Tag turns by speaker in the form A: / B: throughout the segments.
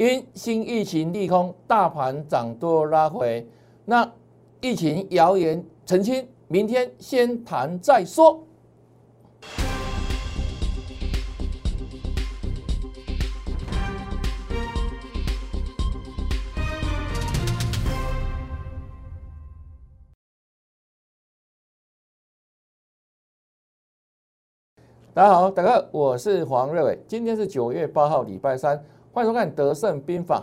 A: 因新疫情利空，大盘涨多拉回。那疫情谣言澄清，明天先谈再说。大家好，大家好，我是黄瑞伟。今天是九月八号，礼拜三，欢迎收看《德胜兵法》。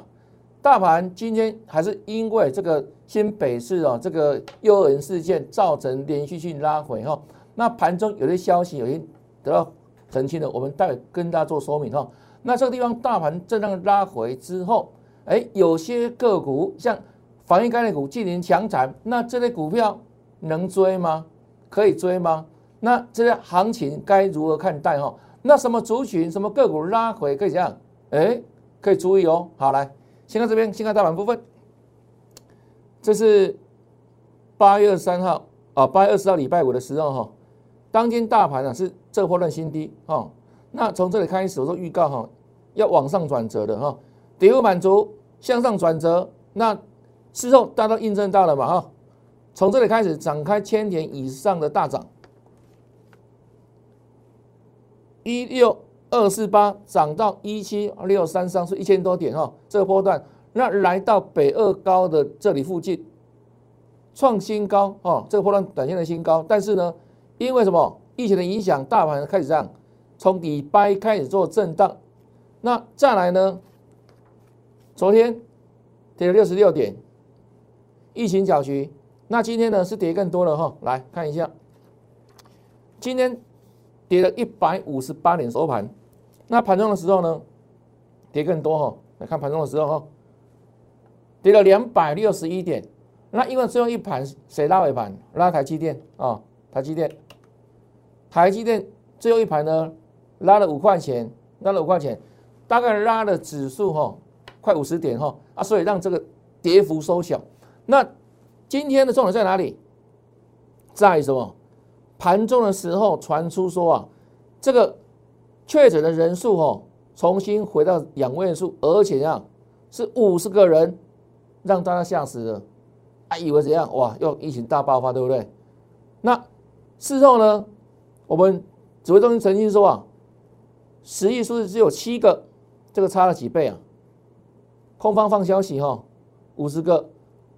A: 大盘今天还是因为这个新北市哦，这个幼儿园事件造成连续性拉回哈。那盘中有些消息有些得到澄清的，我们待会跟大家做说明哈。那这个地方大盘震荡拉回之后，哎，有些个股像防疫概念股近年强涨，那这类股票能追吗？可以追吗？那这些行情该如何看待哈？那什么族群、什么个股拉回可以这样？哎，可以注意哦。好，来，先看这边，先看大盘部分。这是八月二十三号啊，八月二十号礼拜五的时候哈，当天大盘呢是这波段新低哈。那从这里开始，我说预告哈，要往上转折的哈，底部满足，向上转折。那事后大家都印证到了嘛哈？从这里开始展开千点以上的大涨。一六二四八涨到一七六三三，是一千多点哦，这个波段，那来到北二高的这里附近，创新高哦，这个波段短线的新高，但是呢，因为什么？疫情的影响，大盘开始这样，从底掰开始做震荡，那再来呢，昨天跌了六十六点，疫情搅局，那今天呢是跌更多了哈，来看一下，今天。跌了一百五十八点收盘，那盘中的时候呢，跌更多哈。来看盘中的时候哈，跌了两百六十一点。那因为最后一盘谁拉尾盘？拉台积电啊，台积电，台积电最后一盘呢，拉了五块钱，拉了五块钱，大概拉了指数哈，快五十点哈啊，所以让这个跌幅收小。那今天的重点在哪里？在什么？盘中的时候传出说啊，这个确诊的人数哦，重新回到两位数，而且啊是五十个人，让大家吓死了，啊以为怎样哇，又疫情大爆发，对不对？那事后呢，我们指挥中心曾经说啊，实际数字只有七个，这个差了几倍啊？空方放消息哈，五十个，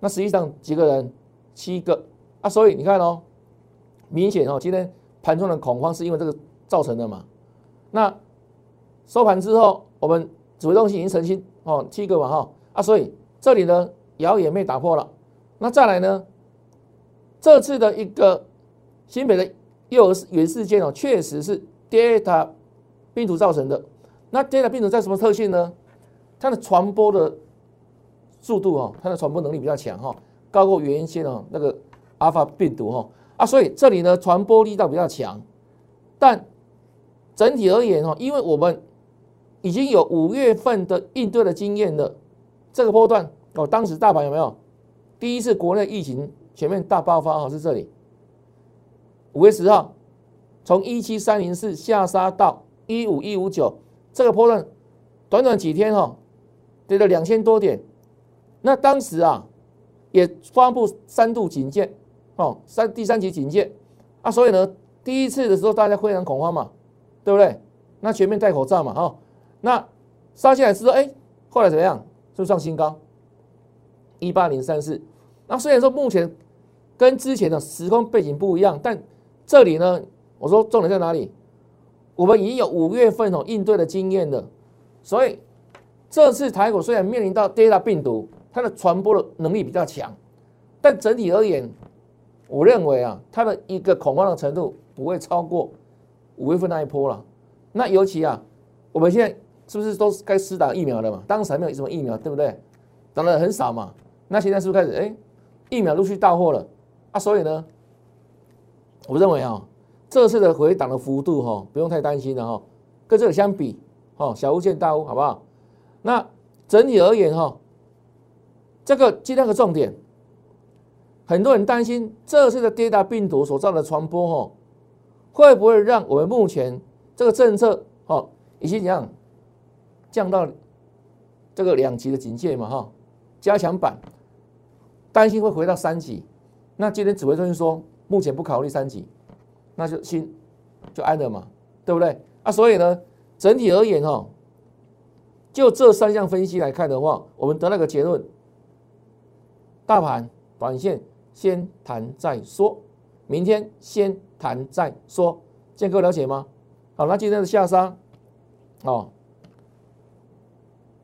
A: 那实际上几个人？七个啊，所以你看哦。明显哦，今天盘中的恐慌是因为这个造成的嘛？那收盘之后，我们指挥中心已经澄清哦，七个嘛哈啊，所以这里呢谣言被打破了。那再来呢，这次的一个新北的幼儿园事件哦，确实是 Delta 病毒造成的。那 Delta 病毒在什么特性呢？它的传播的速度哦，它的传播能力比较强哈，高过原先哦那个阿尔法病毒哈。啊，所以这里呢传播力道比较强，但整体而言哦，因为我们已经有五月份的应对的经验了，这个波段哦，当时大盘有没有？第一次国内疫情全面大爆发哦，是这里。五月十号从一七三零四下杀到一五一五九，这个波段短短几天哈跌了两千多点，那当时啊也发布三度警戒。哦，三第三级警戒啊，所以呢，第一次的时候大家非常恐慌嘛，对不对？那全面戴口罩嘛，哈，那杀下来之后，哎，后来怎么样？是不是创新高，一八零三四。那虽然说目前跟之前的时空背景不一样，但这里呢，我说重点在哪里？我们已经有五月份哦应对的经验了，所以这次台股虽然面临到 Delta 病毒，它的传播的能力比较强，但整体而言。我认为啊，它的一个恐慌的程度不会超过五月份那一波了。那尤其啊，我们现在是不是都该施打疫苗了嘛？当时还没有什么疫苗，对不对？打的很少嘛。那现在是不是开始？哎，疫苗陆续到货了啊。所以呢，我认为啊，这次的回档的幅度哈，不用太担心了哈。跟这个相比，哦，小巫见大巫，好不好？那整体而言哈，这个今天的重点。很多人担心这次的德尔病毒所造的传播，哈，会不会让我们目前这个政策，哦，已经怎样降到这个两级的警戒嘛哈，加强版，担心会回到三级。那今天指挥中心说目前不考虑三级，那就心就安了嘛，对不对？啊，所以呢，整体而言哈，就这三项分析来看的话，我们得了个结论：大盘短线先谈再说，明天先谈再说，这样各位了解吗？好，那今天的下杀，哦，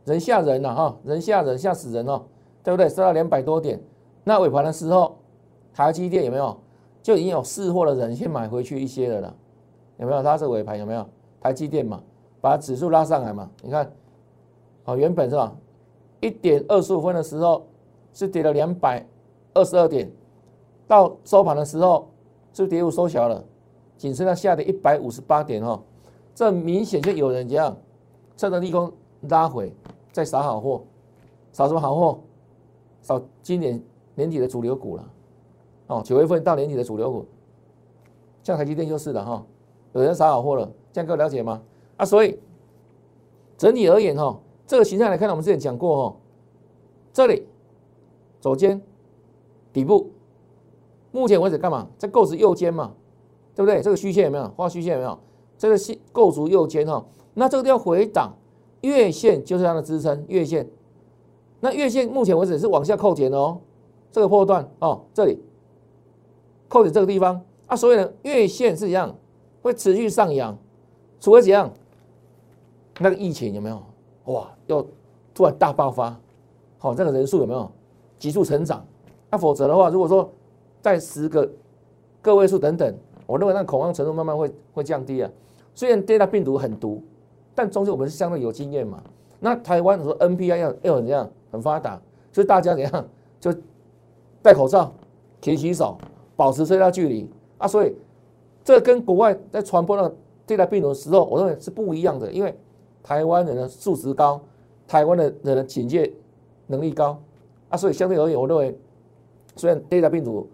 A: 人吓人了哈，人吓人吓死人哦，对不对？杀到两百多点，那尾盘的时候，台积电有没有就已经有试货的人先买回去一些的了？有没有？它是尾盘有没有？台积电嘛，把指数拉上来嘛？你看，哦，原本是吧？一点二十五分的时候是跌了两百二十二点，到收盘的时候是跌幅缩小了。仅剩下下跌一百五十八点哦，这明显就有人这样趁着利空拉回，再扫好货，扫什么好货？扫今年年底的主流股了哦，九月份到年底的主流股，像台积电就是的哈，有人扫好货了，这样各位了解吗？啊，所以整体而言哈，这个形态来看，我们之前讲过哈，这里左肩底部，目前为止干嘛？在构筑右肩嘛。对不对？这个虚线有没有画虚线有没有？这个线构筑右肩哈，那这个地方回档，月线就是它的支撑，月线。那月线目前为止是往下扣减的哦，这个破段哦，这里扣减这个地方啊，所以呢，月线是一样会持续上扬，除非怎样？那个疫情有没有？哇，又突然大爆发，好，这个人数有没有急速成长？那否则的话，如果说在十个个位数等等。我认为那恐慌程度慢慢会会降低啊。虽然 Delta 病毒很毒，但终究我们是相对有经验嘛。那台湾说 NPI 要要怎样很发达，所以大家怎样就戴口罩、勤洗手、保持社交距离啊。所以这跟国外在传播那个 Delta 病毒的时候，我认为是不一样的。因为台湾人的素质高，台湾的人的警戒能力高啊，所以相对而言，我认为虽然 Deta 病毒。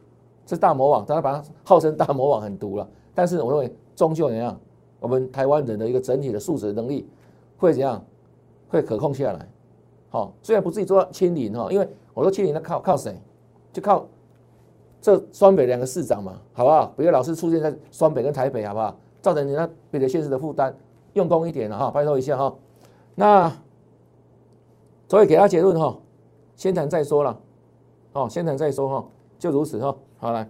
A: 是大魔王，大家把它号称大魔王很毒了。但是我认为终究怎样，我们台湾人的一个整体的素质能力会怎样，会可控下来。好，虽然不至于做到清零哈，因为我说清零那靠靠谁？就靠这双北两个市长嘛，好不好？不要老是出现在双北跟台北，好不好？造成你那别的县市的负担，用功一点了哈，拜托一下哈。那所以给他结论哈，先谈再说了。哦，先谈再说哈，就如此哈。好来，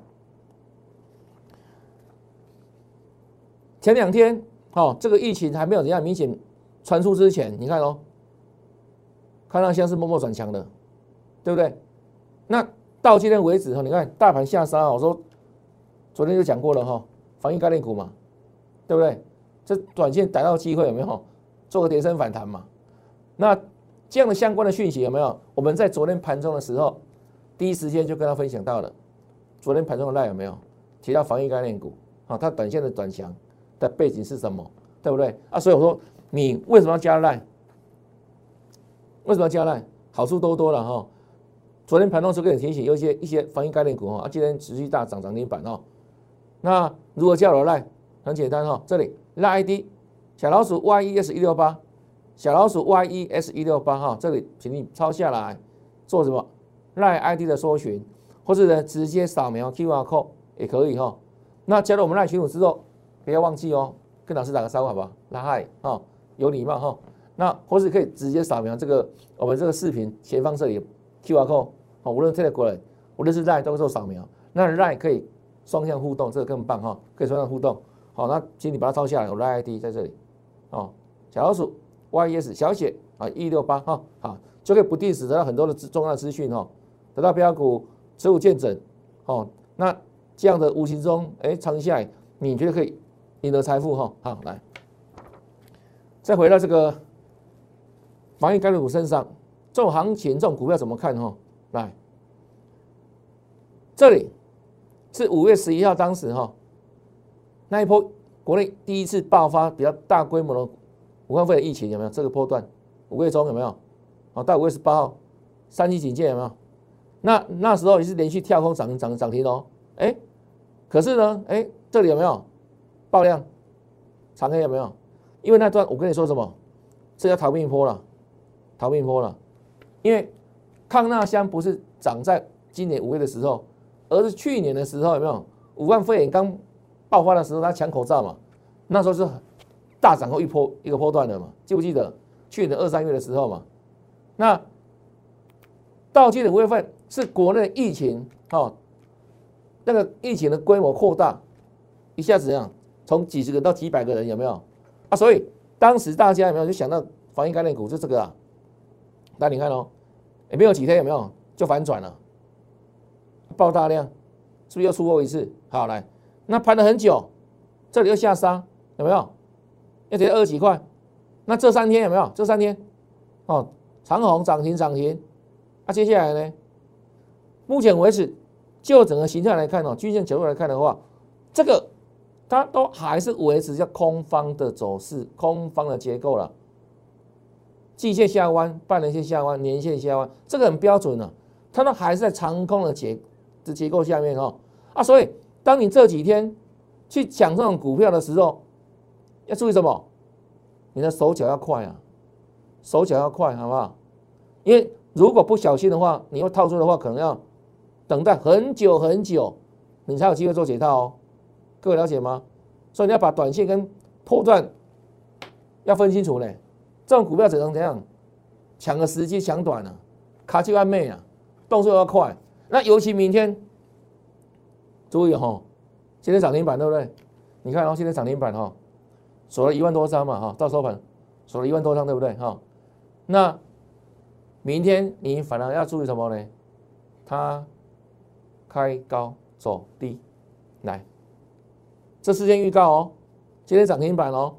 A: 前两天，哦，这个疫情还没有怎样明显传出之前，你看哦，看到像是默默转强的，对不对？那到今天为止哈，你看大盘下杀，我说昨天就讲过了哈，防疫概念股嘛，对不对？这短线逮到机会有没有做个跌升反弹嘛？那这样的相关的讯息有没有？我们在昨天盘中的时候，第一时间就跟他分享到了。昨天盘中的赖有没有提到防疫概念股？啊，它短线的转强的背景是什么？对不对？啊，所以我说你为什么要加赖？为什么要加赖？好处多多了哈。昨天盘中时给你提醒，有一些一些防疫概念股哈，啊，今天持续大涨涨停板哦。那如何加了赖？很简单哈，这里赖 ID 小老鼠 YES 一六八，小老鼠 YES 一六八哈，这里请你抄下来做什么？赖 ID 的搜寻。或者呢，直接扫描 QR code 也可以哈。那加入我们赖群组之后，不要忘记哦，跟老师打个招呼好不好？拉嗨啊，有礼貌哈。那或是可以直接扫描这个我们这个视频前方这里 QR code 哦，无论这个过来，无论是赖都做扫描。那赖可以双向互动，这个更棒哈，可以双向互动。好，那请你把它抄下来，我赖 ID 在这里哦，小老鼠 YES 小写啊一六八哈，好就可以不定时得到很多的重要资讯哦，得到标股。持股见证，哦，那这样的无形中，哎，长期下来，你觉得可以赢得财富哈？好，来，再回到这个防疫概念股身上，这种行情，这种股票怎么看哈？来，这里是五月十一号，当时哈那一波国内第一次爆发比较大规模的武汉肺炎疫情有没有？这个波段五月中有没有？哦，到五月十八号三级警戒有没有？那那时候也是连续跳空涨涨涨停哦，哎，可是呢，哎，这里有没有爆量？长黑有没有？因为那段我跟你说什么？这叫逃命坡了，逃命坡了。因为康纳香不是涨在今年五月的时候，而是去年的时候有没有？武汉肺炎刚爆发的时候，他抢口罩嘛，那时候是大涨后一波一个波段的嘛，记不记得？去年的二三月的时候嘛，那到今年五月份是国内疫情哦，那个疫情的规模扩大，一下子这样从几十个到几百个人有没有？啊，所以当时大家有没有就想到防疫概念股就这个啊？那你看哦，也没有几天有没有就反转了，爆大量，是不是又出过一次？好来，那盘了很久，这里又下杀，有没有？要跌二十几块，那这三天有没有？这三天哦，长虹涨停涨停，那接下来呢？目前为止，就整个形态来看哦，均线角度来看的话，这个它都还是维持叫空方的走势，空方的结构了。季线下弯，半年线下弯，年线下弯，这个很标准了。它都还是在长空的结的结构下面哦啊，所以当你这几天去抢这种股票的时候，要注意什么？你的手脚要快啊，手脚要快，好不好？因为如果不小心的话，你要套住的话，可能要等待很久很久，你才有机会做解套哦。各位了解吗？所以你要把短线跟破断要分清楚嘞。这种股票只能怎样抢个时机抢短了，卡就完美啊，动作要快。那尤其明天，注意哈，今天涨停板对不对？你看哦，今天涨停板哈，锁了一万多张嘛哈，到收盘锁了一万多张对不对哈？那明天你反而要注意什么呢？它开高走低，来，这事件预告哦，今天涨停板哦，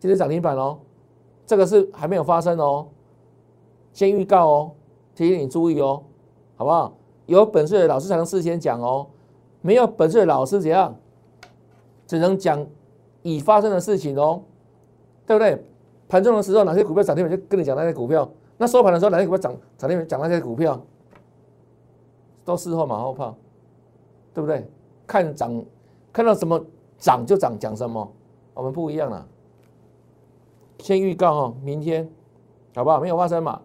A: 今天涨停板哦。这个是还没有发生哦，先预告哦，提醒你注意哦，好不好？有本事的老师才能事先讲哦，没有本事的老师怎样？只能讲已发生的事情哦，对不对？盘中的时候哪些股票涨停板就跟你讲那些股票，那收盘的时候哪些股票涨涨停板讲那些股票，都事后马后炮，对不对？看涨看到什么涨就涨，讲什么，我们不一样了。先预告哈，明天好不好？没有发生嘛？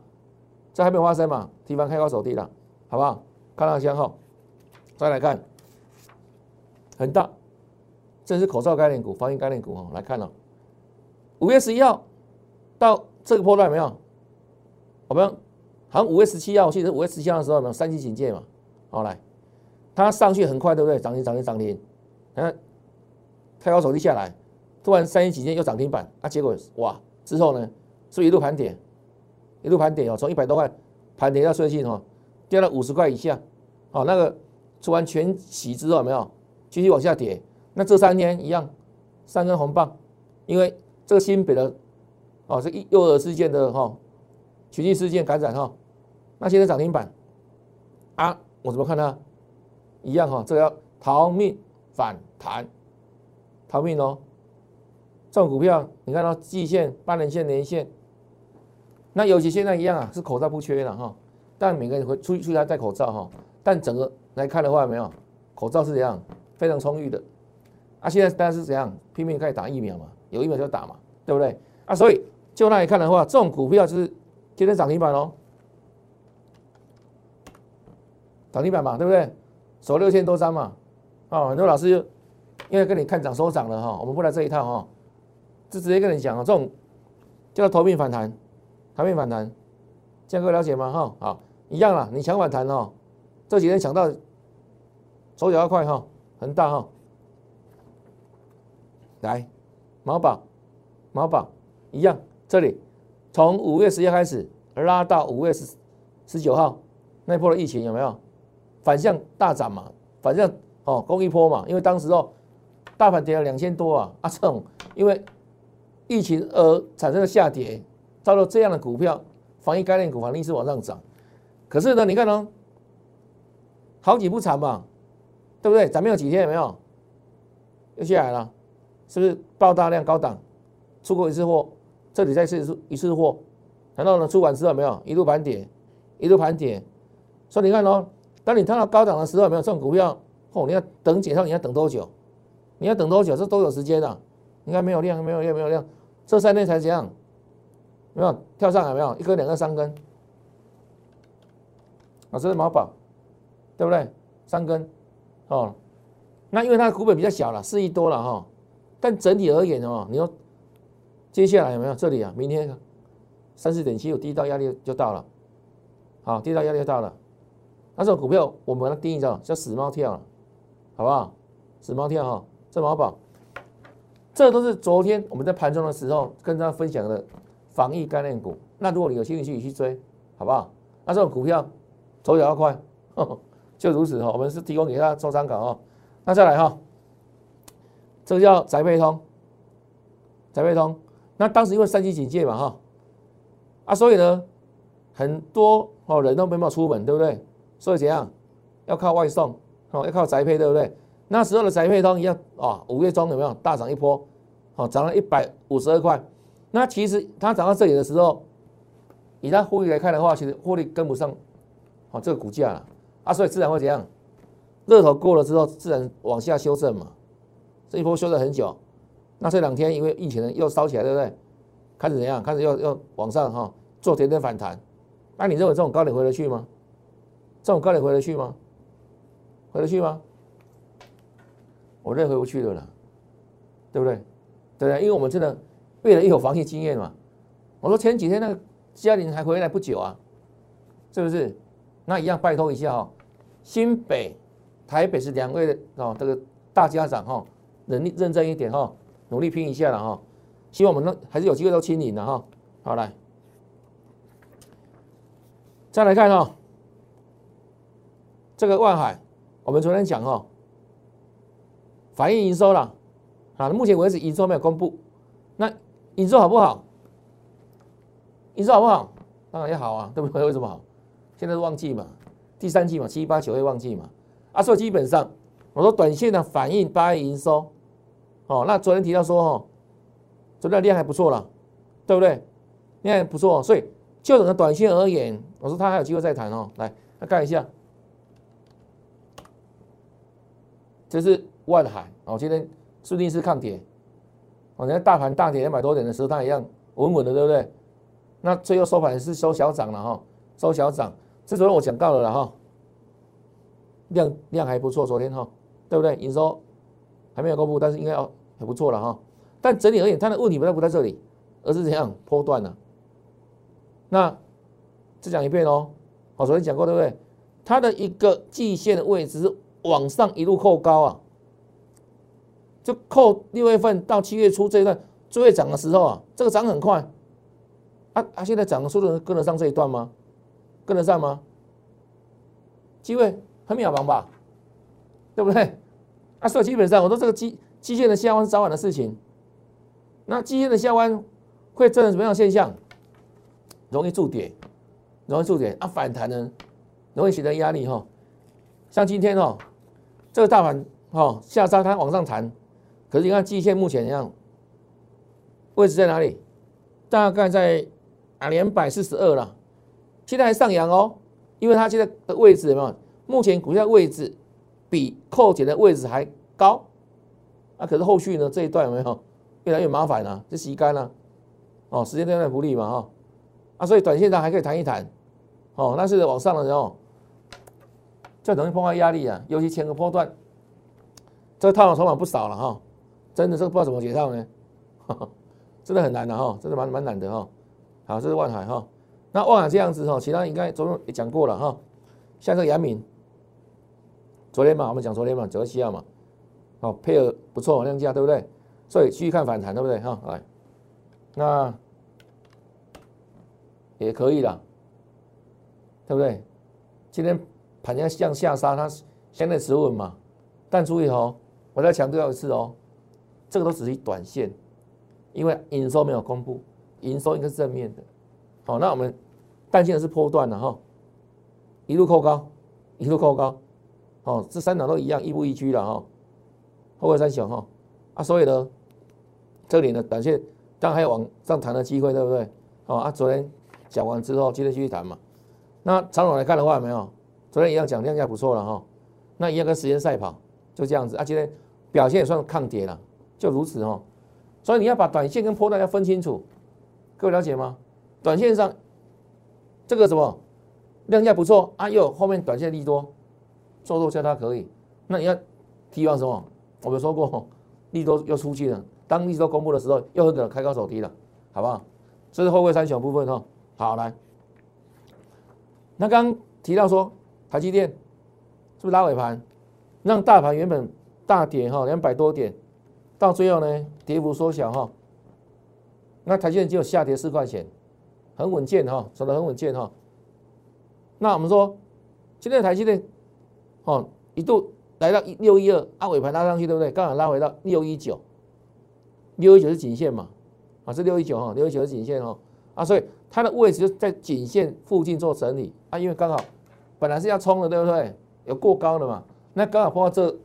A: 这还没有发生嘛？地方开高走低了，好不好？看到先后，再来看，很大，这是口罩概念股、防疫概念股哦。来看了，五月十一号到这个波段没有？我们好像五月十七号，我记得五月十七号的时候有没有三级警戒嘛？好来，它上去很快，对不对？涨停涨停涨停，嗯，太高手低下来，突然三级警戒又涨停板，啊，结果哇！之后呢，是一路盘点，一路盘点哦，从一百多块盘点到最近哦，跌到五十块以下，好，那个出完全洗之后没有？继续往下跌，那这三天一样三根红棒，因为这个新北的哦，这幼儿事件的哈，群聚事件感染哈，那现在涨停板。啊，我怎么看呢？一样哈，这个要逃命反弹，逃命哦。这种股票，你看到季线、半年线、年线，那尤其现在一样啊，是口罩不缺了哈。但每个人会出去出来戴口罩哈。但整个来看的话，没有口罩是怎样非常充裕的。啊，现在大家是怎样拼命开始打疫苗嘛？有疫苗就打嘛，对不对？啊，所以就那里看的话，这种股票就是今天涨停板哦，涨停板嘛，对不对？守六千多张嘛，啊，很多老师就因为跟你看涨收涨了哈，我们不来这一套哈。就直接跟你讲啊，这种叫做头命反弹，头命反弹，这样各位了解吗？哈，好，一样啦，你抢反弹哦，这几天抢到手脚要快哈，很大哈，来，毛宝，毛宝一样，这里从五月十一开始拉到五月十十九号那波的疫情有没有反向大涨嘛？反向哦，攻一波嘛，因为当时哦，大盘跌了两千多啊，啊这种因为。疫情而产生的下跌，造成这样的股票，防疫概念股反逆势往上涨。可是呢，你看哦，好几不长嘛，对不对？涨没有几天，有没有？又下来了，是不是爆大量高档出过一次货？这里再次一次货，然后呢，出完之后没有一路盘点，一路盘点。所以你看哦，当你看到高档的时候，有没有这种股票？哦，你要等解套，你要等多久？你要等多久？这都有时间的。你看没有量，没有量，没有量。这三天才这样，没有跳上来没有？一根、两根、三根，啊，这是毛宝，对不对？三根，哦，那因为它的股本比较小了，四亿多了哈，但整体而言的哦，你说接下来有没有这里啊？明天三四点七有第一道压力就到了，好，第一道压力就到了，那这种股票我们把它定义叫叫死猫跳，好不好？死猫跳哈，这毛宝，这都是昨天我们在盘中的时候跟大家分享的防疫概念股。那如果你有兴趣去追，好不好？那这种股票走脚要快。就如此哈，我们是提供给大家做参考哈。那再来哈，这个叫宅配通，宅配通。那当时因为三级警戒嘛哈，啊，所以呢，很多哦人都没办法出门，对不对？所以怎样，要靠外送哦，要靠宅配，对不对？那时候的宅配通一样啊，五月中有没有大涨一波？哦，涨了一百五十二块。那其实它涨到这里的时候，以它获利来看的话，其实获利跟不上哦这个股价了。啊，所以自然会怎样？热头过了之后，自然往下修正嘛。这一波修正很久，那这两天因为疫情又烧起来，对不对？开始怎样？开始要要往上哈，做点点反弹。那你认为这种高点回得去吗？这种高点回得去吗？回得去吗？我认为回不去的了，对不对？对不对？因为我们真的越来越有防疫经验嘛。我说前几天那个嘉玲还回来不久啊，是不是？那一样拜托一下哈。新北、台北是两位的哦，这个大家长哈，能力认真一点哈，努力拼一下了哈，希望我们能还是有机会都清零的哈。好来，再来看哈，这个万海，我们昨天讲哦，反映营收了啊，目前为止营收没有公布，那营收好不好？营收好不好？当然也好啊，对不对？为什么好？现在是旺季嘛。第三季嘛，七八九月旺季嘛，啊，所以基本上我说短线的反应八月营收，哦，那昨天提到说哦，昨天量还不错了，对不对？量还不错，所以就整个短线而言，我说它还有机会再谈哦。来，来看一下，这是万海哦，今天注定是抗跌，哦，你看大盘大跌两百多点的时候，它一样稳稳的，对不对？那最后收盘是收小涨了哈，收小涨。这昨天我讲到了了哈，量量还不错，昨天哈，对不对？营收还没有公布，但是应该要很不错了哈。但整体而言，它的问题不在不在这里，而是怎样波段呢？那再讲一遍哦，我昨天讲过对不对？它的一个季线的位置是往上一路扣高啊，就扣六月份到七月初这一段最会涨的时候啊，这个涨很快，啊啊，现在涨的速度跟得上这一段吗？跟得上吗？机会很渺茫吧，对不对？啊，所以基本上我说这个基基线的下弯是早晚的事情。那基线的下弯会造成什么样的现象？容易筑跌，容易筑跌啊，反弹呢，容易形成压力哈。像今天哦，这个大盘哦下杀它往上弹，可是你看基线目前一样，位置在哪里？大概在啊两百四十二了。现在还上扬哦，因为它现在的位置有没有？目前股价位置比扣减的位置还高，啊，可是后续呢这一段有没有越来越麻烦了？就洗干了，哦，时间段的不利嘛哈，啊，所以短线上还可以谈一谈，哦，但是往上的时候就容易碰到压力啊，尤其前个波段，这个套牢筹码不少了哈，真的这个不知道怎么解套呢，真的很难的哈，真的蛮蛮难的哈，好，这是万海哈。那万海这样子哈，其他应该昨天也讲过了哈。像这个杨敏，昨天嘛，我们讲昨天嘛，九月七号嘛，好配合不错，量价对不对？所以继续看反弹对不对？哈，来，那也可以了，对不对？今天盘价向下杀，它相对持稳嘛。但注意哦，我再强调一次哦，这个都只是短线，因为营收没有公布，营收应该是正面的。好，那我们担心的是波段的哈，一路扣高，一路扣高，哦，这三档都一样，亦步亦趋了哈，后位三小哈，啊，所以呢，这里呢，短线当然还有往上弹的机会，对不对？哦，啊，昨天讲完之后，今天继续谈嘛。那长远来看的话，有没有？昨天一样讲量价不错了哈，那一样跟时间赛跑，就这样子啊。今天表现也算抗跌了，就如此哦。所以你要把短线跟波段要分清楚，各位了解吗？短线上，这个什么量价不错啊，又后面短线利多，做多叫它可以。那你要提防什么？我们说过，利多又出去了。当利多公布的时候，又很可能开高走低了，好不好？这是后位三小部分哈。好，来，那刚提到说台积电是不是拉尾盘，让大盘原本大跌哈两百多点，到最后呢跌幅缩小哈。那台积电只有下跌四块钱，很稳健哈，走得很稳健哈。那我们说，今天的台积电哦一度来到一六一二，啊尾盘拉上去对不对？刚好拉回到六一九。六一九是颈线嘛？啊，是六一九哈，六一九是颈线哦。啊，所以它的位置就在颈线附近做整理啊，因为刚好本来是要冲的，对不对？有过高的嘛？那刚好碰到这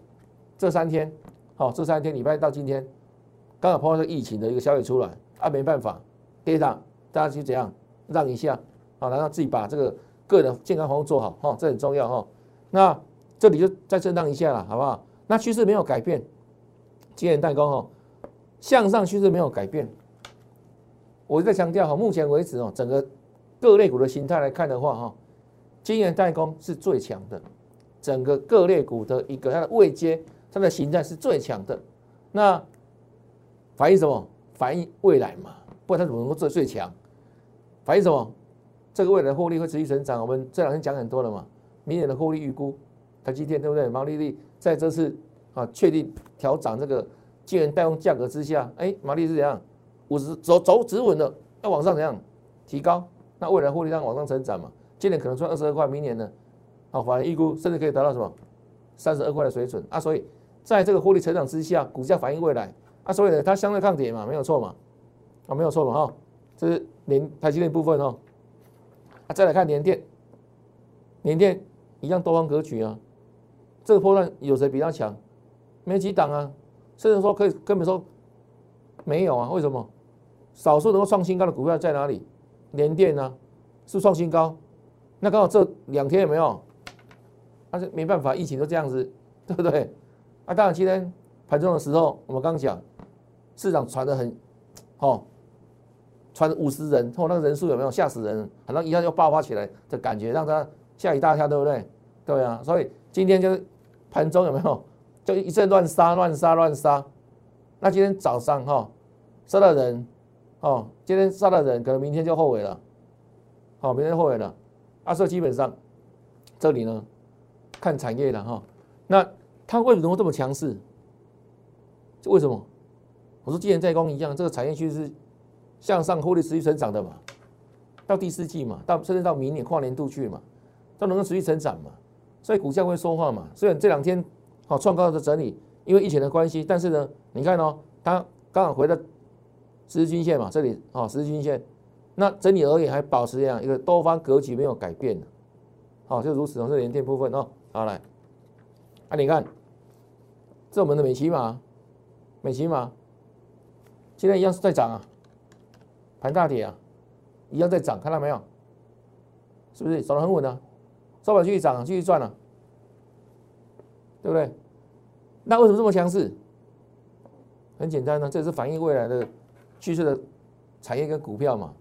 A: 这三天，好，这三天礼拜到今天，刚好碰到这疫情的一个消息出来啊，没办法，跌上，大家去怎样让一下好？然后自己把这个个人健康防护做好哈，这很重要哈。那这里就再震荡一下了，好不好？那趋势没有改变，今年代工哈。向上趋势没有改变，我在强调哈，目前为止哦，整个各类股的形态来看的话哈，晶圆代工是最强的，整个各类股的一个它的位阶，它的形态是最强的。那反映什么？反映未来嘛，不然它怎么能够做最强？反映什么？这个未来的获利会持续成长。我们这两天讲很多了嘛，明年的获利预估，台积电对不对？毛利率在这次啊确定调涨这个。既然带动价格之下，哎，马力是怎样？五十走走止稳了，要往上怎样提高？那未来获利量往上成长嘛？今年可能赚二十二块，明年呢？好，反而预估甚至可以达到什么三十二块的水准啊！所以在这个获利成长之下，股价反映未来啊，所以呢，它相对抗跌嘛，没有错嘛？啊，没有错嘛？哈，这是连台积电部分哦。啊，再来看联电，联电一样多方格局啊，这个波段有谁比较强？没几档啊。甚至说可以根本说没有啊？为什么？少数能够创新高的股票在哪里？联电呢？是创新高？那刚好这两天有没有？但是没办法，疫情都这样子，对不对？啊，当然今天盘中的时候，我们刚讲市场传的很，哦，传五十人，哦，那个人数有没有吓死人？好像一下就爆发起来的感觉，让他吓一大跳，对不对？对啊，所以今天就是盘中有没有？就一阵乱杀，乱杀，乱杀。那今天早上哈，杀的人，哦，今天杀的人，可能明天就后悔了，好，明天后悔了。啊，所以基本上这里呢，看产业的哈，那它为什么这么强势？为什么？我说，既然在工一样，这个产业趋势向上，获利持续成长的嘛，到第四季嘛，到甚至到明年跨年度去嘛，都能够持续成长嘛，所以股价会说话嘛。虽然这两天。好，创高的整理，因为疫情的关系，但是呢，你看哦，它刚好回到十日均线嘛，这里哦，十日均线，那整体而言还保持这样一个多方格局没有改变的，好，就如此从，这连电部分哦，好来，啊，你看，这我们的美骑马，美骑马，现在一样是在涨啊，盘大跌啊，一样在涨，看到没有？是不是走得很稳啊？收盘继续涨，继续赚了。对不对？那为什么这么强势？很简单呢，这是反映未来的趋势的产业跟股票嘛，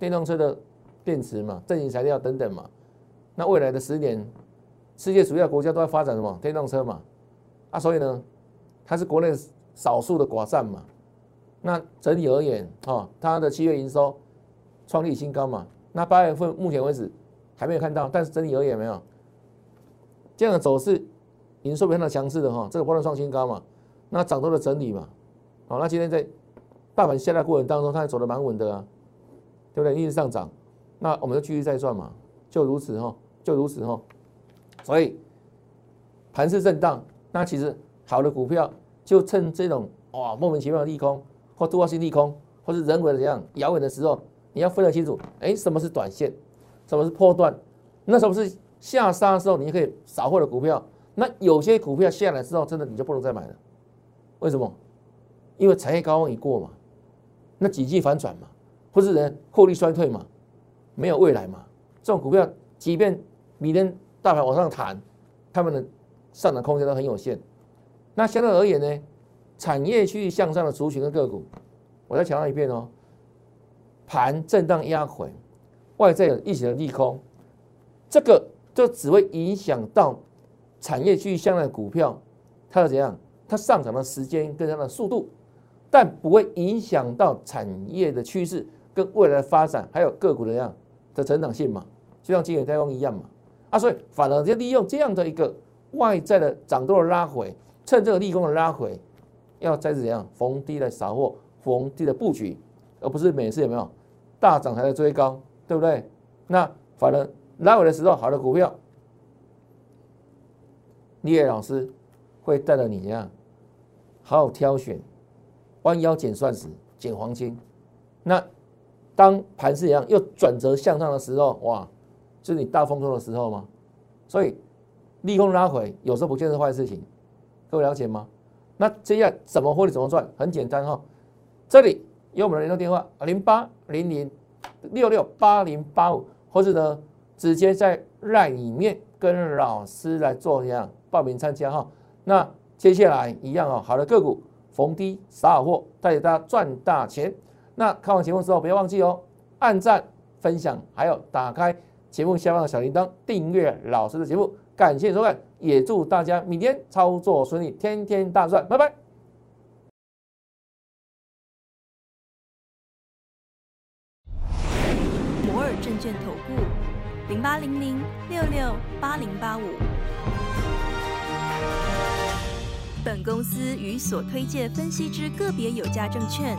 A: 电动车的电池嘛，正极材料等等嘛。那未来的十年，世界主要国家都在发展什么电动车嘛？啊，所以呢，它是国内少数的寡占嘛。那整体而言，哈，它的七月营收创立新高嘛。那八月份目前为止还没有看到，但是整体而言没有这样的走势。营收非常强势的哈，这个波段创新高嘛，那涨多的整理嘛，好，那今天在大盘下跌过程当中，它还走得蛮稳的啊，对不对？一直上涨，那我们就继续再赚嘛，就如此哈，就如此哈，所以盘势震荡，那其实好的股票就趁这种哇莫名其妙的利空或突发性利空，或是人为的这样遥远的时候，你要分得清楚，哎，什么是短线，什么是破段，那什么是下杀的时候，你可以扫货的股票。那有些股票下来之后，真的你就不能再买了，为什么？因为产业高峰已过嘛，那几季反转嘛，或是人获利衰退嘛，没有未来嘛。这种股票，即便明天大盘往上弹，他们的上涨空间都很有限。那相对而言呢，产业趋向上的族群跟个股，我再强调一遍哦，盘震荡压回，外在有一起的利空，这个就只会影响到产业趋向上的股票，它的怎样？它上涨的时间跟它的速度，但不会影响到产业的趋势跟未来的发展，还有个股的样的成长性嘛？就像金圆代工一样嘛？啊，所以反而就利用这样的一个外在的涨多的拉回，趁这个利空的拉回，要再怎样逢低的扫货，逢低的布局，而不是每次有没有大涨才在追高，对不对？那反而拉回的时候，好的股票，李野老师会带着你怎样？好好挑选，弯腰捡钻石、捡黄金。那当盘势一样又转折向上的时候，哇，就是你大丰收的时候吗？所以利空拉回有时候不见是坏事情，各位了解吗？那接下来怎么获利怎么赚？很简单哈，这里有我们的联络电话零八零零六六八零八五，或者呢直接在 LINE 里面跟老师来做一样报名参加哈。那接下来一样哦，好的个股逢低撒好货，带着大家赚大钱。那看完节目之后，不要忘记哦，按赞、分享，还有打开节目下方的小铃铛，订阅老师的节目。感谢收看，也祝大家明天操作顺利，天天大赚，拜拜。
B: 摩尔证券投顾零八零零六六八零八五。本公司与所推介分析之个别有价证券